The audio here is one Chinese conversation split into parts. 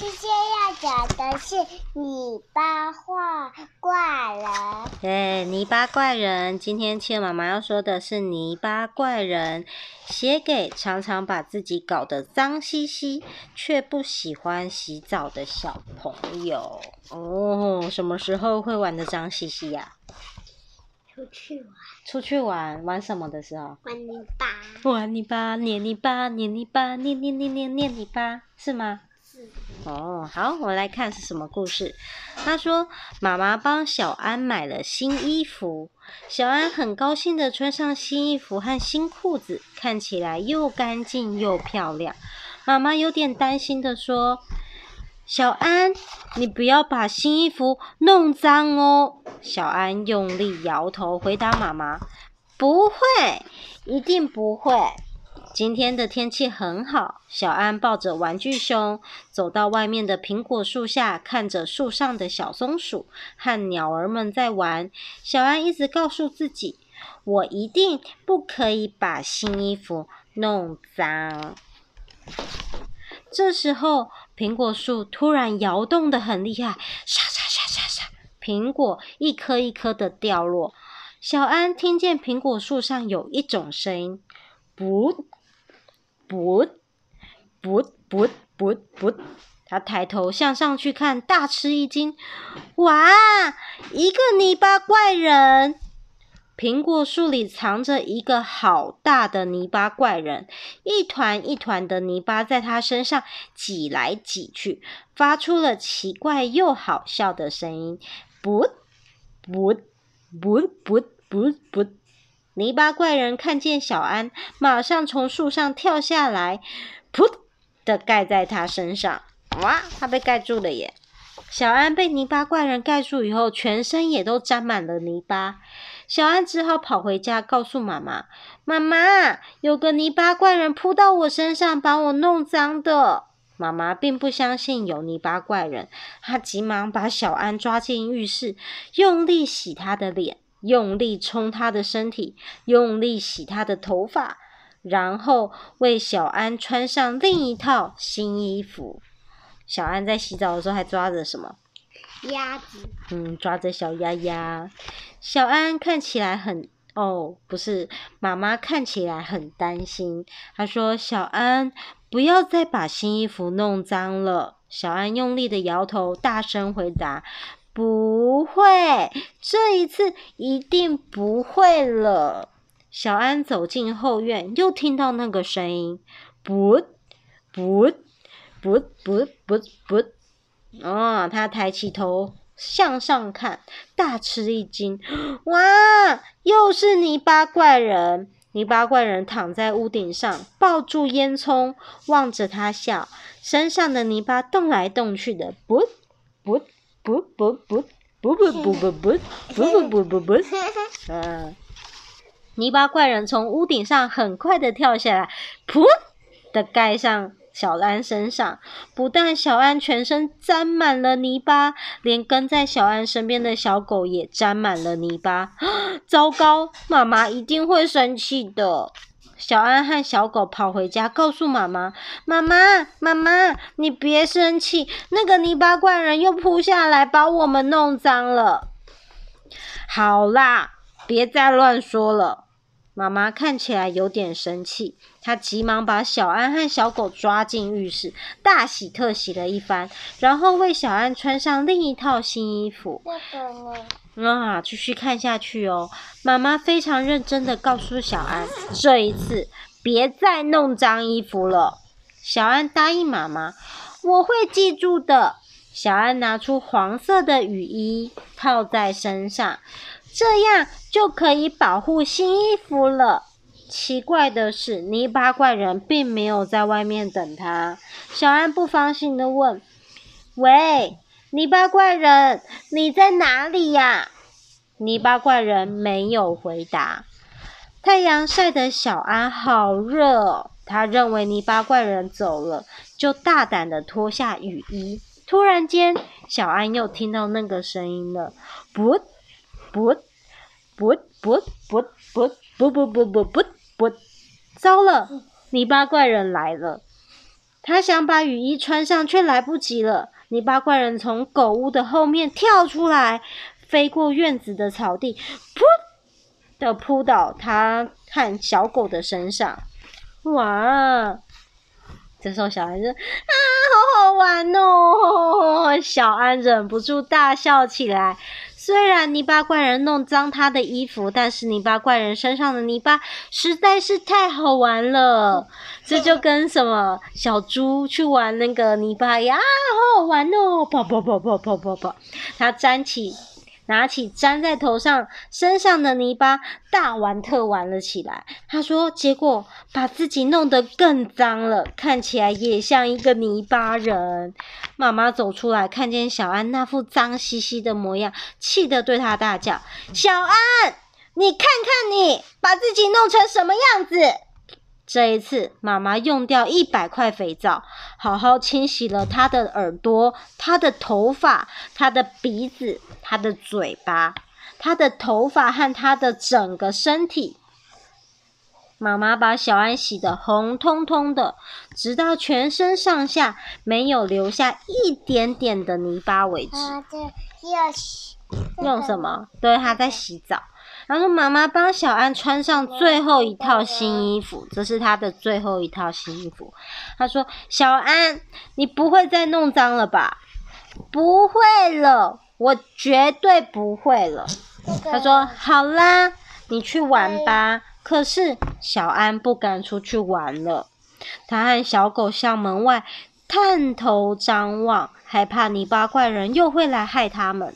今天要讲的是泥巴画怪人。对，泥巴怪人。今天企鹅妈妈要说的是泥巴怪人，写给常常把自己搞得脏兮兮，却不喜欢洗澡的小朋友。哦，什么时候会玩的脏兮兮呀？出去玩。出去玩，玩什么的时候？玩泥巴。玩泥巴，捏泥巴，捏泥巴，捏捏捏捏捏泥巴，是吗？哦，好，我来看是什么故事。他说，妈妈帮小安买了新衣服，小安很高兴的穿上新衣服和新裤子，看起来又干净又漂亮。妈妈有点担心的说：“小安，你不要把新衣服弄脏哦。”小安用力摇头回答妈妈：“不会，一定不会。”今天的天气很好，小安抱着玩具熊走到外面的苹果树下，看着树上的小松鼠和鸟儿们在玩。小安一直告诉自己：“我一定不可以把新衣服弄脏。”这时候，苹果树突然摇动的很厉害，沙沙沙沙沙，苹果一颗一颗的掉落。小安听见苹果树上有一种声音：“不。”不，不，不，不，不，他抬头向上去看，大吃一惊。哇，一个泥巴怪人！苹果树里藏着一个好大的泥巴怪人，一团一团的泥巴在他身上挤来挤去，发出了奇怪又好笑的声音。不，不，不，不，不，不。泥巴怪人看见小安，马上从树上跳下来，噗的盖在他身上。哇，他被盖住了耶！小安被泥巴怪人盖住以后，全身也都沾满了泥巴。小安只好跑回家，告诉妈妈：“妈妈，有个泥巴怪人扑到我身上，把我弄脏的。”妈妈并不相信有泥巴怪人，她急忙把小安抓进浴室，用力洗他的脸。用力冲他的身体，用力洗他的头发，然后为小安穿上另一套新衣服。小安在洗澡的时候还抓着什么？鸭子。嗯，抓着小鸭鸭。小安看起来很……哦，不是，妈妈看起来很担心。她说：“小安，不要再把新衣服弄脏了。”小安用力的摇头，大声回答。不会，这一次一定不会了。小安走进后院，又听到那个声音，不，不，不，不，不，不。哦，他抬起头向上看，大吃一惊，哇，又是泥巴怪人！泥巴怪人躺在屋顶上，抱住烟囱，望着他笑，身上的泥巴动来动去的，不，不。不不不不不不不不不不不不不，嗯，泥巴怪人从屋顶上很快的跳下来，噗的盖上小安身上。不但小安全身沾满了泥巴，连跟在小安身边的小狗也沾满了泥巴。糟糕，妈妈一定会生气的。小安和小狗跑回家，告诉妈妈：“妈妈，妈妈，你别生气，那个泥巴怪人又扑下来，把我们弄脏了。”好啦，别再乱说了。妈妈看起来有点生气，她急忙把小安和小狗抓进浴室，大洗特洗了一番，然后为小安穿上另一套新衣服。啊，继续看下去哦。妈妈非常认真的告诉小安，这一次别再弄脏衣服了。小安答应妈妈，我会记住的。小安拿出黄色的雨衣套在身上，这样就可以保护新衣服了。奇怪的是，泥巴怪人并没有在外面等他。小安不放心的问：“喂？”泥巴怪人，你在哪里呀？泥巴怪人没有回答。太阳晒得小安好热，他认为泥巴怪人走了，就大胆地脱下雨衣。突然间，小安又听到那个声音了：不，不，不，不，不，不，不，不，不，不，不，糟了！泥巴怪人来了。他想把雨衣穿上，却来不及了。泥巴怪人从狗屋的后面跳出来，飞过院子的草地，噗的扑倒他和小狗的身上。哇！这时候小孩子：“啊，好好玩哦！” 小安忍不住大笑起来。虽然泥巴怪人弄脏他的衣服，但是泥巴怪人身上的泥巴实在是太好玩了。这就跟什么小猪去玩那个泥巴呀，好好玩哦！跑跑跑跑跑跑跑，他粘起。拿起粘在头上身上的泥巴，大玩特玩了起来。他说：“结果把自己弄得更脏了，看起来也像一个泥巴人。”妈妈走出来，看见小安那副脏兮兮的模样，气得对他大叫：“小安，你看看你把自己弄成什么样子！”这一次，妈妈用掉一百块肥皂，好好清洗了他的耳朵、他的头发、他的鼻子、他的嘴巴、他的头发和他的整个身体。妈妈把小安洗得红彤彤的，直到全身上下没有留下一点点的泥巴为止。啊，这要洗。用什么？对，他在洗澡。然后妈妈帮小安穿上最后一套新衣服，这是他的最后一套新衣服。他说：“小安，你不会再弄脏了吧？”“不会了，我绝对不会了。”他说：“好啦，你去玩吧。”可是小安不敢出去玩了，他和小狗向门外探头张望，害怕泥巴怪人又会来害他们。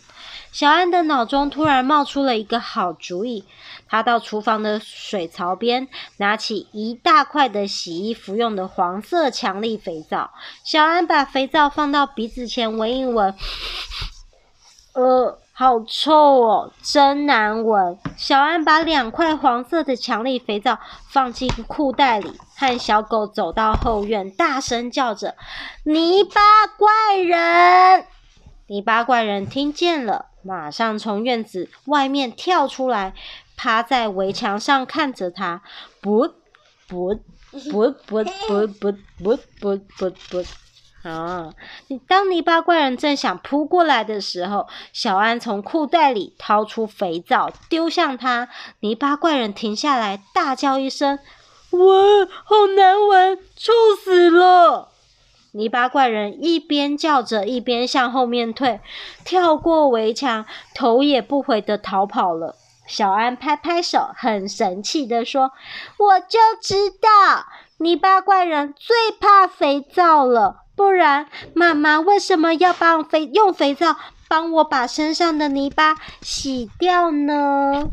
小安的脑中突然冒出了一个好主意，他到厨房的水槽边，拿起一大块的洗衣服用的黄色强力肥皂。小安把肥皂放到鼻子前闻一闻，呃，好臭哦，真难闻。小安把两块黄色的强力肥皂放进裤袋里，和小狗走到后院，大声叫着：“泥巴怪人！”泥巴怪人听见了。马上从院子外面跳出来，趴在围墙上看着他。不不不不不不不不不不！啊！当泥巴怪人正想扑过来的时候，小安从裤袋里掏出肥皂，丢向他。泥巴怪人停下来，大叫一声：“闻，好难闻，臭死了！”泥巴怪人一边叫着，一边向后面退，跳过围墙，头也不回的逃跑了。小安拍拍手，很神气的说：“我就知道，泥巴怪人最怕肥皂了，不然妈妈为什么要帮肥用肥皂帮我把身上的泥巴洗掉呢？”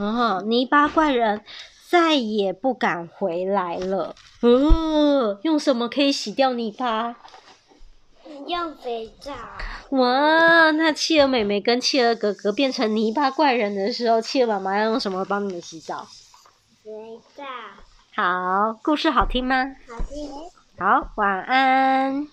哦，泥巴怪人。再也不敢回来了。嗯，用什么可以洗掉泥巴？用肥皂。哇，那企鹅妹妹跟企鹅哥哥变成泥巴怪人的时候，企鹅妈妈要用什么帮你们洗澡？肥皂。好，故事好听吗？好听。好，晚安。